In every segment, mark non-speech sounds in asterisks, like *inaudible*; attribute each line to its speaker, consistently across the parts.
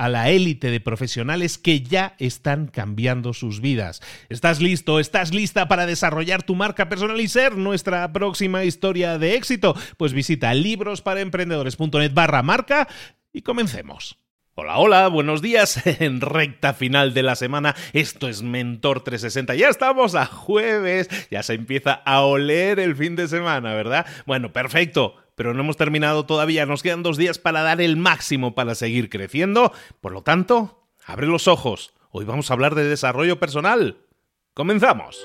Speaker 1: a la élite de profesionales que ya están cambiando sus vidas. ¿Estás listo? ¿Estás lista para desarrollar tu marca personal y ser nuestra próxima historia de éxito? Pues visita librosparaemprendedores.net barra marca y comencemos. Hola, hola, buenos días *laughs* en recta final de la semana. Esto es Mentor 360. Ya estamos a jueves, ya se empieza a oler el fin de semana, ¿verdad? Bueno, perfecto pero no hemos terminado todavía. Nos quedan dos días para dar el máximo para seguir creciendo. Por lo tanto, abre los ojos. Hoy vamos a hablar de desarrollo personal. Comenzamos.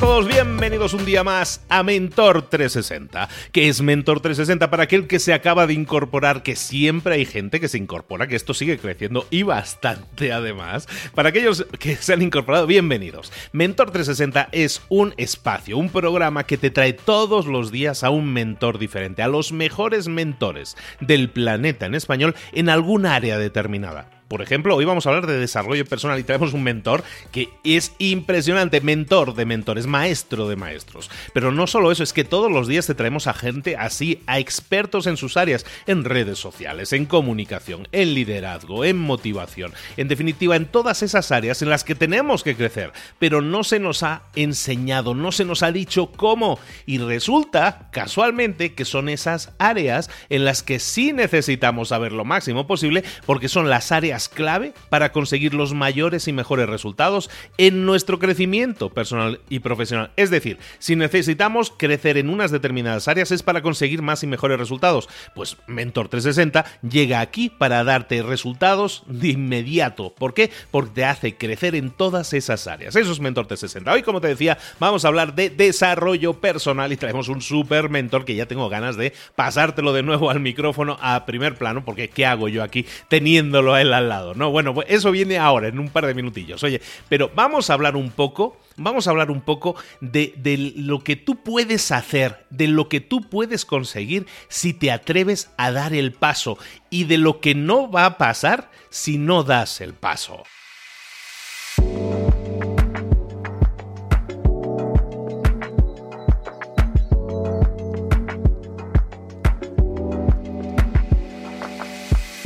Speaker 1: Todos, bienvenidos un día más a Mentor 360. ¿Qué es Mentor 360? Para aquel que se acaba de incorporar, que siempre hay gente que se incorpora, que esto sigue creciendo y bastante además. Para aquellos que se han incorporado, bienvenidos. Mentor 360 es un espacio, un programa que te trae todos los días a un mentor diferente, a los mejores mentores del planeta en español en algún área determinada. Por ejemplo, hoy vamos a hablar de desarrollo personal y tenemos un mentor que es impresionante, mentor de mentores, maestro de maestros. Pero no solo eso, es que todos los días te traemos a gente así, a expertos en sus áreas, en redes sociales, en comunicación, en liderazgo, en motivación, en definitiva, en todas esas áreas en las que tenemos que crecer, pero no se nos ha enseñado, no se nos ha dicho cómo. Y resulta, casualmente, que son esas áreas en las que sí necesitamos saber lo máximo posible, porque son las áreas clave para conseguir los mayores y mejores resultados en nuestro crecimiento personal y profesional. Es decir, si necesitamos crecer en unas determinadas áreas es para conseguir más y mejores resultados. Pues Mentor 360 llega aquí para darte resultados de inmediato. ¿Por qué? Porque te hace crecer en todas esas áreas. Eso es Mentor 360. Hoy, como te decía, vamos a hablar de desarrollo personal y traemos un super mentor que ya tengo ganas de pasártelo de nuevo al micrófono a primer plano, porque ¿qué hago yo aquí teniéndolo a él al lado, ¿no? Bueno, pues eso viene ahora, en un par de minutillos. Oye, pero vamos a hablar un poco, vamos a hablar un poco de, de lo que tú puedes hacer, de lo que tú puedes conseguir si te atreves a dar el paso y de lo que no va a pasar si no das el paso.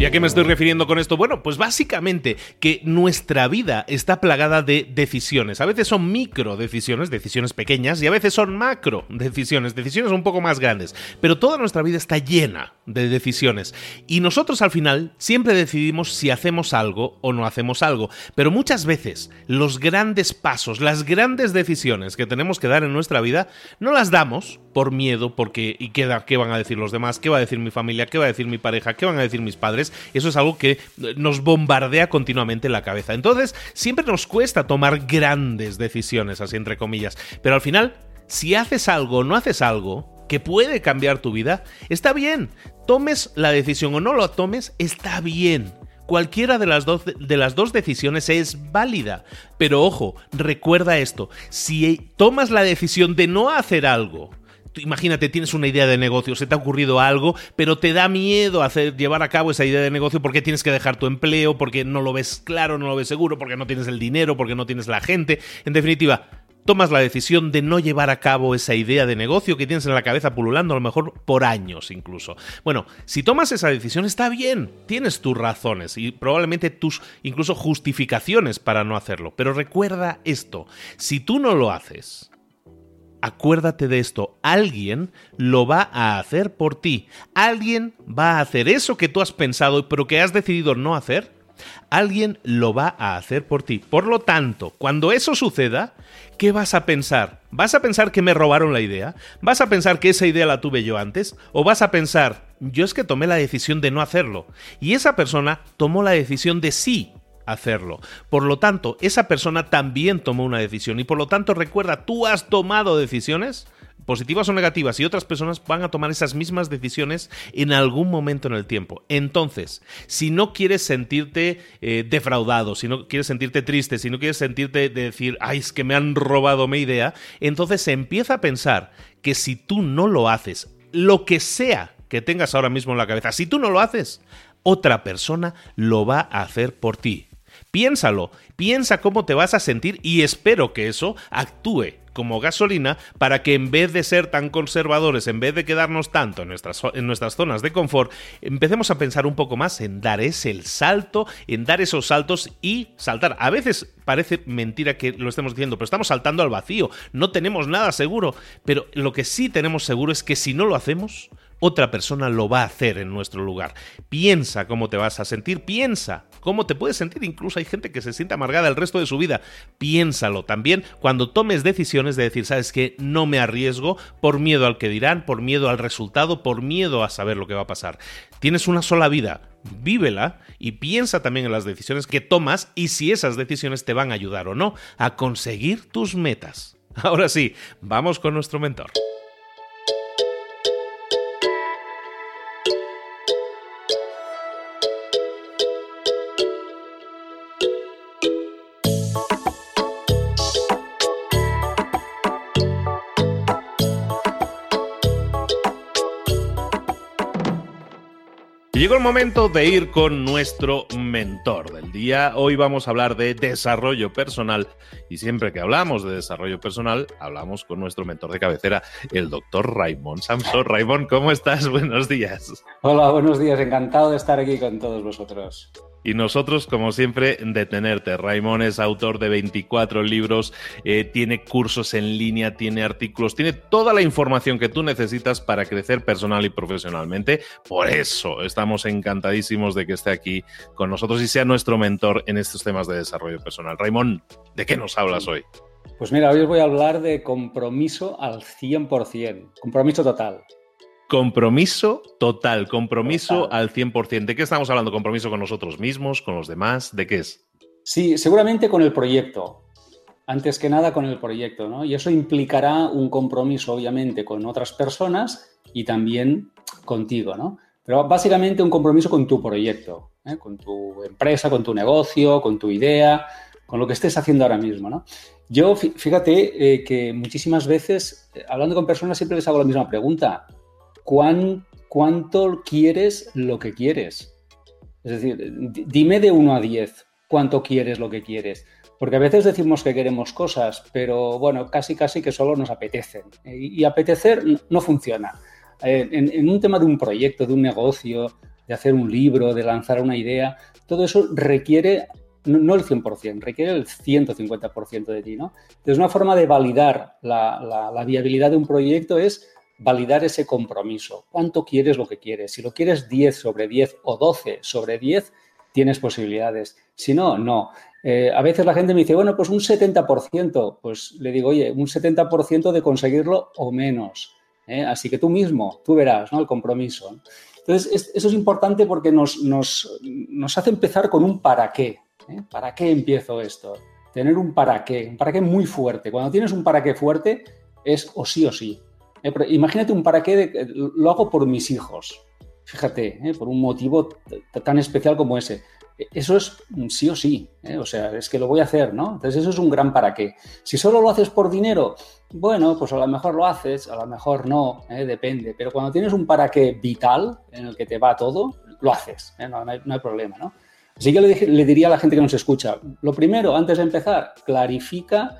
Speaker 1: ¿Y a qué me estoy refiriendo con esto? Bueno, pues básicamente que nuestra vida está plagada de decisiones. A veces son micro decisiones, decisiones pequeñas, y a veces son macro decisiones, decisiones un poco más grandes. Pero toda nuestra vida está llena de decisiones. Y nosotros al final siempre decidimos si hacemos algo o no hacemos algo. Pero muchas veces los grandes pasos, las grandes decisiones que tenemos que dar en nuestra vida, no las damos por miedo, porque ¿y qué, qué van a decir los demás? ¿Qué va a decir mi familia? ¿Qué va a decir mi pareja? ¿Qué van a decir mis padres? eso es algo que nos bombardea continuamente en la cabeza. Entonces, siempre nos cuesta tomar grandes decisiones, así entre comillas, pero al final, si haces algo o no haces algo, que puede cambiar tu vida, está bien. Tomes la decisión o no lo tomes, está bien. Cualquiera de las, dos, de las dos decisiones es válida. Pero ojo, recuerda esto, si tomas la decisión de no hacer algo, imagínate, tienes una idea de negocio, se te ha ocurrido algo, pero te da miedo hacer, llevar a cabo esa idea de negocio porque tienes que dejar tu empleo, porque no lo ves claro, no lo ves seguro, porque no tienes el dinero, porque no tienes la gente. En definitiva, tomas la decisión de no llevar a cabo esa idea de negocio que tienes en la cabeza pululando a lo mejor por años incluso. Bueno, si tomas esa decisión está bien, tienes tus razones y probablemente tus incluso justificaciones para no hacerlo, pero recuerda esto, si tú no lo haces, acuérdate de esto, alguien lo va a hacer por ti, alguien va a hacer eso que tú has pensado pero que has decidido no hacer Alguien lo va a hacer por ti. Por lo tanto, cuando eso suceda, ¿qué vas a pensar? ¿Vas a pensar que me robaron la idea? ¿Vas a pensar que esa idea la tuve yo antes? ¿O vas a pensar, yo es que tomé la decisión de no hacerlo? Y esa persona tomó la decisión de sí hacerlo. Por lo tanto, esa persona también tomó una decisión y por lo tanto recuerda, tú has tomado decisiones positivas o negativas, y otras personas van a tomar esas mismas decisiones en algún momento en el tiempo. Entonces, si no quieres sentirte eh, defraudado, si no quieres sentirte triste, si no quieres sentirte de decir, ay, es que me han robado mi idea, entonces empieza a pensar que si tú no lo haces, lo que sea que tengas ahora mismo en la cabeza, si tú no lo haces, otra persona lo va a hacer por ti. Piénsalo, piensa cómo te vas a sentir y espero que eso actúe como gasolina para que en vez de ser tan conservadores, en vez de quedarnos tanto en nuestras, en nuestras zonas de confort, empecemos a pensar un poco más en dar ese salto, en dar esos saltos y saltar. A veces parece mentira que lo estemos diciendo, pero estamos saltando al vacío, no tenemos nada seguro, pero lo que sí tenemos seguro es que si no lo hacemos, otra persona lo va a hacer en nuestro lugar. Piensa cómo te vas a sentir, piensa cómo te puedes sentir. Incluso hay gente que se siente amargada el resto de su vida. Piénsalo también cuando tomes decisiones de decir, sabes que no me arriesgo por miedo al que dirán, por miedo al resultado, por miedo a saber lo que va a pasar. Tienes una sola vida, vívela y piensa también en las decisiones que tomas y si esas decisiones te van a ayudar o no a conseguir tus metas. *laughs* Ahora sí, vamos con nuestro mentor. Llegó el momento de ir con nuestro mentor del día. Hoy vamos a hablar de desarrollo personal y siempre que hablamos de desarrollo personal, hablamos con nuestro mentor de cabecera, el doctor Raymond Samson. Raymond, ¿cómo estás? *laughs* Buenos días.
Speaker 2: Hola, buenos días. Encantado de estar aquí con todos vosotros.
Speaker 1: Y nosotros, como siempre, detenerte. Raimón es autor de 24 libros, eh, tiene cursos en línea, tiene artículos, tiene toda la información que tú necesitas para crecer personal y profesionalmente. Por eso estamos encantadísimos de que esté aquí con nosotros y sea nuestro mentor en estos temas de desarrollo personal. Raimón, ¿de qué nos hablas hoy?
Speaker 2: Pues mira, hoy os voy a hablar de compromiso al 100%, compromiso total.
Speaker 1: Compromiso total, compromiso al 100%. ¿De qué estamos hablando? ¿Compromiso con nosotros mismos, con los demás? ¿De qué es?
Speaker 2: Sí, seguramente con el proyecto. Antes que nada con el proyecto, ¿no? Y eso implicará un compromiso, obviamente, con otras personas y también contigo, ¿no? Pero básicamente un compromiso con tu proyecto, ¿eh? con tu empresa, con tu negocio, con tu idea, con lo que estés haciendo ahora mismo, ¿no? Yo, fíjate eh, que muchísimas veces, eh, hablando con personas, siempre les hago la misma pregunta cuánto quieres lo que quieres. Es decir, dime de 1 a 10 cuánto quieres lo que quieres. Porque a veces decimos que queremos cosas, pero bueno, casi casi que solo nos apetecen. Y, apetecer no funciona. Eh, en, un tema de un proyecto, de un negocio, de hacer un libro, de lanzar una idea, todo eso requiere, no, el 100%, requiere el 150% de ti. ¿no? Entonces, una forma de validar la viabilidad de un proyecto es validar ese compromiso. ¿Cuánto quieres lo que quieres? Si lo quieres 10 sobre 10 o 12 sobre 10, tienes posibilidades. Si no, no. Eh, a veces la gente me dice, bueno, pues un 70%. Pues le digo, oye, un 70% de conseguirlo o menos. ¿eh? Así que tú mismo, tú verás, ¿no? El compromiso. Entonces, eso es importante porque nos, nos, nos hace empezar con un para qué. ¿eh? ¿Para qué empiezo esto? Tener un para qué, un para qué muy fuerte. Cuando tienes un para qué fuerte, es o sí o sí. ¿Eh? Imagínate un para qué, lo hago por mis hijos. Fíjate, ¿eh? por un motivo tan especial como ese. Eso es sí o sí, ¿eh? o sea, es que lo voy a hacer, ¿no? Entonces eso es un gran para qué. Si solo lo haces por dinero, bueno, pues a lo mejor lo haces, a lo mejor no, ¿eh? depende. Pero cuando tienes un para qué vital en el que te va todo, lo haces, ¿eh? no, hay, problema, ¿no? Así que le, diría a la gente que nos escucha, lo primero, antes de empezar, clarifica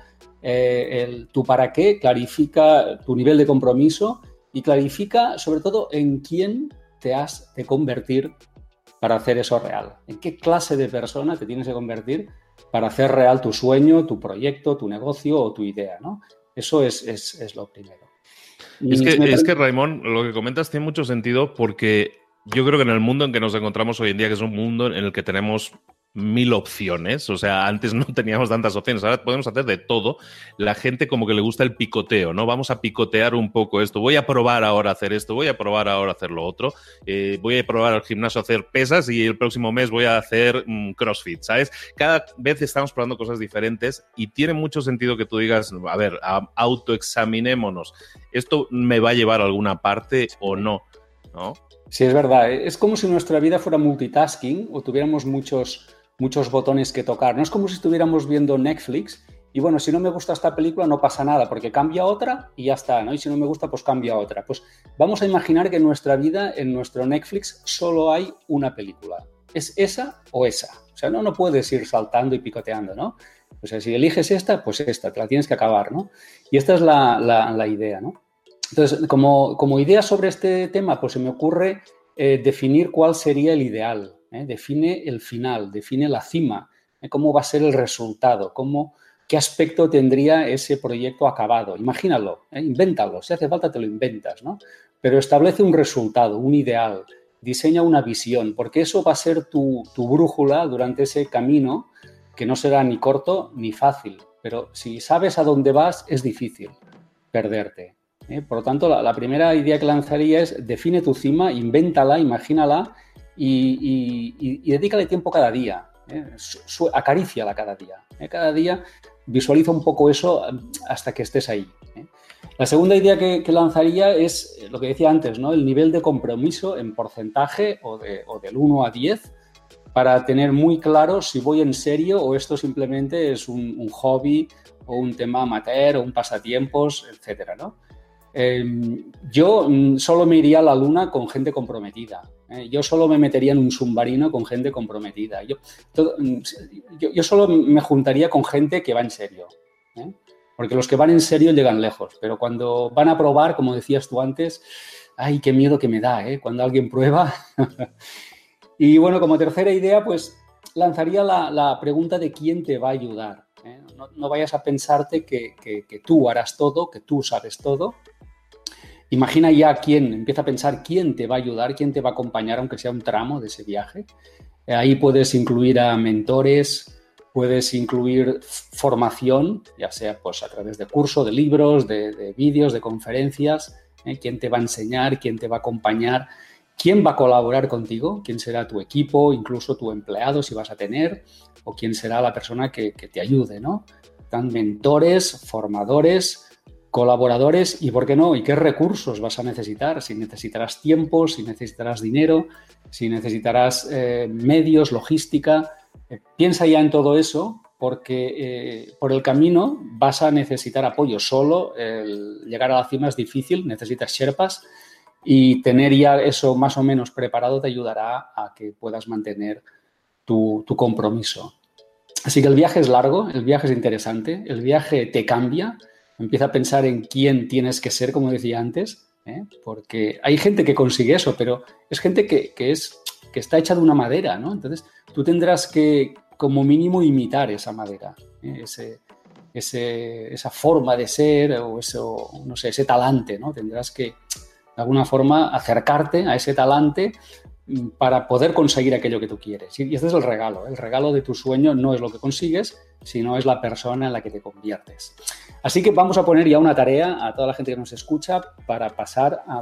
Speaker 2: tu para qué, clarifica tu nivel de compromiso y clarifica sobre todo en quién te has de convertir para hacer eso real? ¿En qué clase de persona te tienes que convertir para hacer real tu sueño, tu proyecto, tu negocio o tu idea? ¿no? Eso es, es, lo primero.
Speaker 3: Es que, es que, Raimón, lo que comentas tiene mucho sentido porque yo creo que en el mundo en que nos encontramos hoy en día, que es un mundo en el que tenemos mil opciones. O sea, antes no teníamos tantas opciones, ahora podemos hacer de todo. La gente como que le gusta el picoteo, ¿no? Vamos a picotear un poco esto. Voy a probar ahora hacer esto, voy a probar ahora hacer lo otro. Eh, voy a probar al gimnasio hacer pesas y el próximo mes voy a hacer mm, CrossFit, ¿sabes? Cada vez estamos probando cosas diferentes y tiene mucho sentido que tú digas, a ver, autoexaminémonos. ¿Esto me va a llevar a alguna parte o no? ¿No?
Speaker 2: Sí, es verdad. Es como si nuestra vida fuera multitasking o tuviéramos muchos muchos botones que tocar. No es como si estuviéramos viendo Netflix y bueno, si no me gusta esta película no pasa nada porque cambia otra y ya está, ¿no? Y si no me gusta, pues cambia otra. Pues vamos a imaginar que en nuestra vida, en nuestro Netflix, solo hay una película. Es esa o esa. O sea, no, no puedes ir saltando y picoteando, ¿no? O sea, si eliges esta, pues esta, te la tienes que acabar, ¿no? Y esta es la, idea, ¿no? Entonces, como, como, idea sobre este tema, pues se me ocurre eh, definir cuál sería el ideal, ¿eh? define el final, define la cima, ¿eh? cómo va a ser el resultado, cómo, qué aspecto tendría ese proyecto acabado. Imagínalo, ¿eh? invéntalo, si hace falta te lo inventas, ¿no? Pero establece un resultado, un ideal, diseña una visión, porque eso va a ser tu, brújula durante ese camino que no será ni corto ni fácil, pero si sabes a dónde vas es difícil perderte. Por lo tanto, la, la, primera idea que lanzaría es define tu cima, invéntala, imagínala y, dedícale tiempo cada día, ¿eh? acaríciala cada día. ¿eh? Cada día visualiza un poco eso mm, hasta que estés ahí. ¿eh? La segunda idea que, lanzaría es lo que decía antes, ¿no? el nivel de compromiso en porcentaje o, del 1 a 10 para tener muy claro si voy en serio o esto simplemente es un, hobby o un tema amateur o un pasatiempos, etcétera, ¿no? Em, yo mm, solo me iría a la luna con gente comprometida. ¿eh? Yo solo me metería en un submarino con gente comprometida. Yo, mm, solo me juntaría con gente que va en serio. ¿eh? Porque los que van en serio llegan lejos. Pero cuando van a probar, como decías tú antes, ay, qué miedo que me da ¿eh? cuando alguien prueba. *laughs* y bueno, como tercera idea, pues lanzaría la, pregunta de quién te va a ayudar. No, vayas a pensarte que tú harás todo, que tú sabes todo, Imagina ya quién, empieza a pensar quién te va a ayudar, quién te va a acompañar, aunque sea un tramo de ese viaje. Ahí puedes incluir a mentores, puedes incluir formación, ya sea pues a través de cursos, de libros, de, vídeos, de conferencias, ¿eh? quién te va a enseñar, quién te va a acompañar, quién va a colaborar contigo, quién será tu equipo, incluso tu empleado si vas a tener, o quién será la persona que, que te ayude, ¿no? Mentores, formadores, colaboradores y, ¿por qué no? ¿Y qué recursos vas a necesitar? Si necesitarás tiempo, si necesitarás dinero, si necesitarás eh, medios, logística. Eh, piensa ya en todo eso porque eh, por el camino vas a necesitar apoyo. Solo llegar a la cima es difícil, necesitas sherpas y tener ya eso más o menos preparado te ayudará a que puedas mantener tu compromiso. Así que el viaje es largo, el viaje es interesante, el viaje te cambia empieza a pensar en quién tienes que ser, como decía antes, ¿eh? porque hay gente que consigue eso, pero es gente que, es, que está hecha de una madera, ¿no? Entonces tú tendrás que, como mínimo, imitar esa madera, ¿eh? ese, esa forma de ser o eso, no sé, ese talante, ¿no? Tendrás que, de alguna forma, acercarte a ese talante para poder conseguir aquello que tú quieres. Y este es el regalo. El regalo de tu sueño no es lo que consigues, sino es la persona en la que te conviertes. Así que vamos a poner ya una tarea a toda la gente que nos escucha para pasar a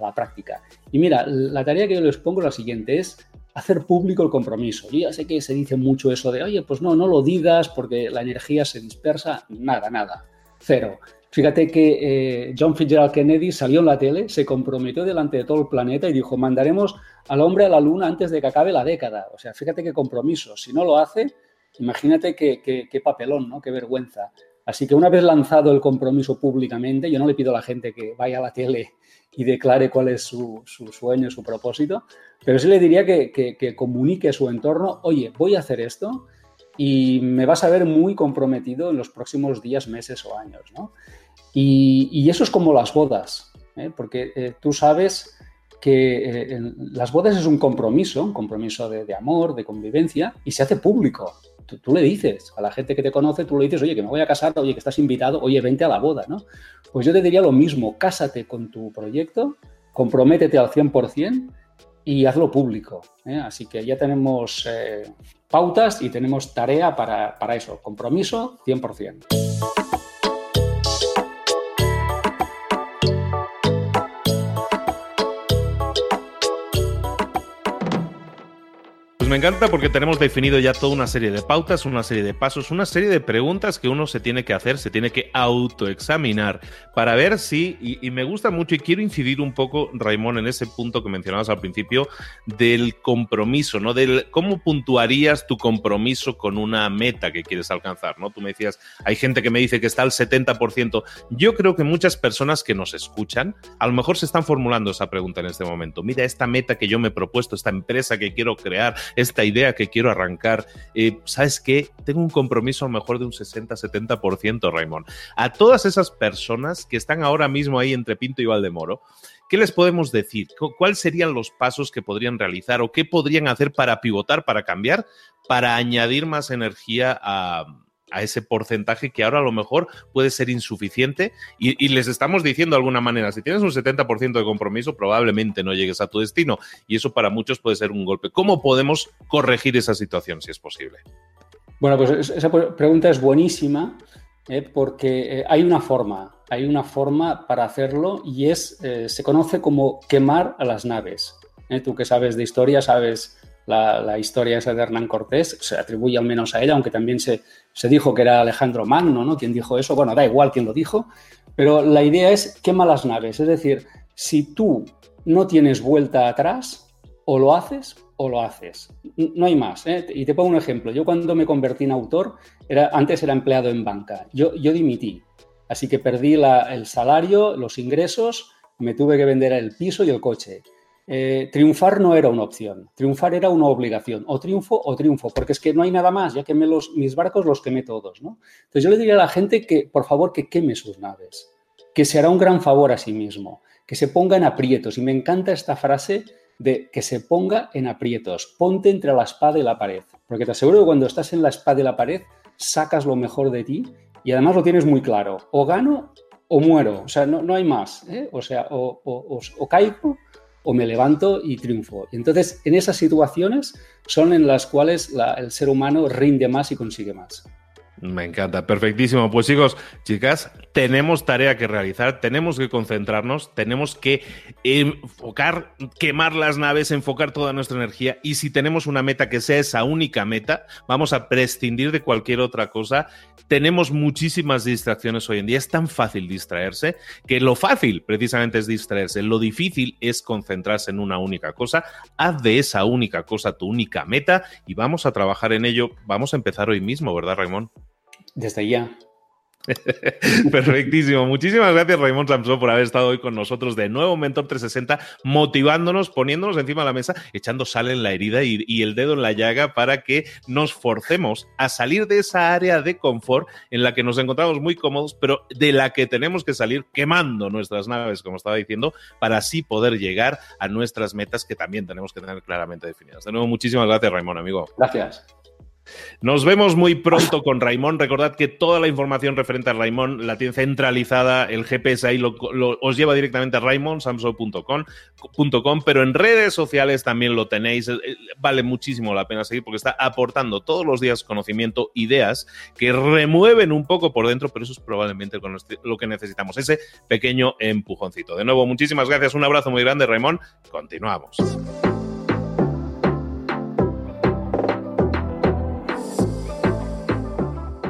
Speaker 2: la, práctica. Y mira, la tarea que yo les pongo es la siguiente, es hacer público el compromiso. Ya sé que se dice mucho eso de, oye, pues no, no lo digas porque la energía se dispersa. Nada, nada. Cero. Fíjate que eh, John Fitzgerald Kennedy salió en la tele, se comprometió delante de todo el planeta y dijo, mandaremos al hombre a la luna antes de que acabe la década. O sea, fíjate qué compromiso. Si no lo hace, imagínate qué, qué, papelón, ¿no? Qué vergüenza. Así que una vez lanzado el compromiso públicamente, yo no le pido a la gente que vaya a la tele y declare cuál es su, su sueño, su propósito, pero sí le diría que, que, comunique a su entorno, oye, voy a hacer esto y me vas a ver muy comprometido en los próximos días, meses o años, ¿no? Y, eso es como las bodas, ¿eh? porque eh, tú sabes que eh, las bodas es un compromiso, un compromiso de, amor, de convivencia, y se hace público. Tú, le dices a la gente que te conoce, tú le dices, oye, que me voy a casar, oye, que estás invitado, oye, vente a la boda, ¿no? Pues yo te diría lo mismo, cásate con tu proyecto, comprométete al 100% y hazlo público. Así que ya tenemos pautas y tenemos tarea para, para eso, compromiso 100%.
Speaker 1: Pues me encanta porque tenemos definido ya toda una serie de pautas, una serie de pasos, una serie de preguntas que uno se tiene que hacer, se tiene que autoexaminar para ver si, y, me gusta mucho y quiero incidir un poco, Raimón, en ese punto que mencionabas al principio del compromiso, ¿no? Del cómo puntuarías tu compromiso con una meta que quieres alcanzar, ¿no? Tú me decías, hay gente que me dice que está al 70%. Yo creo que muchas personas que nos escuchan, a lo mejor se están formulando esa pregunta en este momento. Mira, esta meta que yo me he propuesto, esta empresa que quiero crear, esta idea que quiero arrancar, eh, ¿sabes qué? Tengo un compromiso a lo mejor de un 60-70%, Raymond. A todas esas personas que están ahora mismo ahí entre Pinto y Valdemoro, ¿qué les podemos decir? ¿Cuáles serían los pasos que podrían realizar o qué podrían hacer para pivotar, para cambiar, para añadir más energía a a ese porcentaje que ahora a lo mejor puede ser insuficiente y, les estamos diciendo de alguna manera, si tienes un 70% de compromiso, probablemente no llegues a tu destino y eso para muchos puede ser un golpe. ¿Cómo podemos corregir esa situación si es posible?
Speaker 2: Bueno, pues esa pregunta es buenísima eh, porque eh, hay una forma, hay una forma para hacerlo y es, eh, se conoce como quemar a las naves. Tú que sabes de historia, sabes la, historia esa de Hernán Cortés, se atribuye al menos a ella, aunque también se, se dijo que era Alejandro Magno, ¿no? Quien dijo eso, bueno, da igual quién lo dijo, pero la idea es quema las naves, es decir, si tú no tienes vuelta atrás, o lo haces o lo haces. No hay más. ¿eh? Y te pongo un ejemplo. Yo cuando me convertí en autor, era, antes era empleado en banca. Yo, yo dimití. Así que perdí el salario, los ingresos, me tuve que vender el piso y el coche. Eh, triunfar no era una opción, triunfar era una obligación, o triunfo o triunfo, porque es que no hay nada más, ya quemé mis barcos, los quemé todos, ¿no? Entonces yo le diría a la gente que, por favor, que queme sus naves, que se hará un gran favor a sí mismo, que se ponga en aprietos, y me encanta esta frase de que se ponga en aprietos, ponte entre la espada y la pared, porque te aseguro que cuando estás en la espada y la pared, sacas lo mejor de ti y además lo tienes muy claro, o gano o muero, o sea, no, no hay más, ¿eh? o sea, o caigo o me levanto y triunfo. Entonces, en esas situaciones son en las cuales el ser humano rinde más y consigue más.
Speaker 1: Me encanta, perfectísimo. Pues chicos, chicas, tenemos tarea que realizar, tenemos que concentrarnos, tenemos que enfocar, quemar las naves, enfocar toda nuestra energía y si tenemos una meta que sea esa única meta, vamos a prescindir de cualquier otra cosa. Tenemos muchísimas distracciones hoy en día, es tan fácil distraerse que lo fácil precisamente es distraerse, lo difícil es concentrarse en una única cosa. Haz de esa única cosa tu única meta y vamos a trabajar en ello. Vamos a empezar hoy mismo, ¿verdad, Raymond?
Speaker 2: Desde ya. *laughs*
Speaker 1: Perfectísimo. Muchísimas gracias, Raymond Samson, por haber estado hoy con nosotros de nuevo, Mentor 360, motivándonos, poniéndonos encima de la mesa, echando sal en la herida y, y, el dedo en la llaga para que nos forcemos a salir de esa área de confort en la que nos encontramos muy cómodos, pero de la que tenemos que salir quemando nuestras naves, como estaba diciendo, para así poder llegar a nuestras metas que también tenemos que tener claramente definidas. De nuevo, muchísimas gracias, Raymond, amigo.
Speaker 2: Gracias.
Speaker 3: Nos vemos muy pronto con Raimón. Recordad que toda la información referente a Raimón la tiene centralizada, el GPS ahí os lleva directamente a raimonsamso.com, pero en redes sociales también lo tenéis. Eh, vale muchísimo la pena seguir porque está aportando todos los días conocimiento, ideas que remueven un poco por dentro, pero eso es probablemente lo que necesitamos, ese pequeño empujoncito. De nuevo, muchísimas gracias, un abrazo muy grande, Raimón. Continuamos.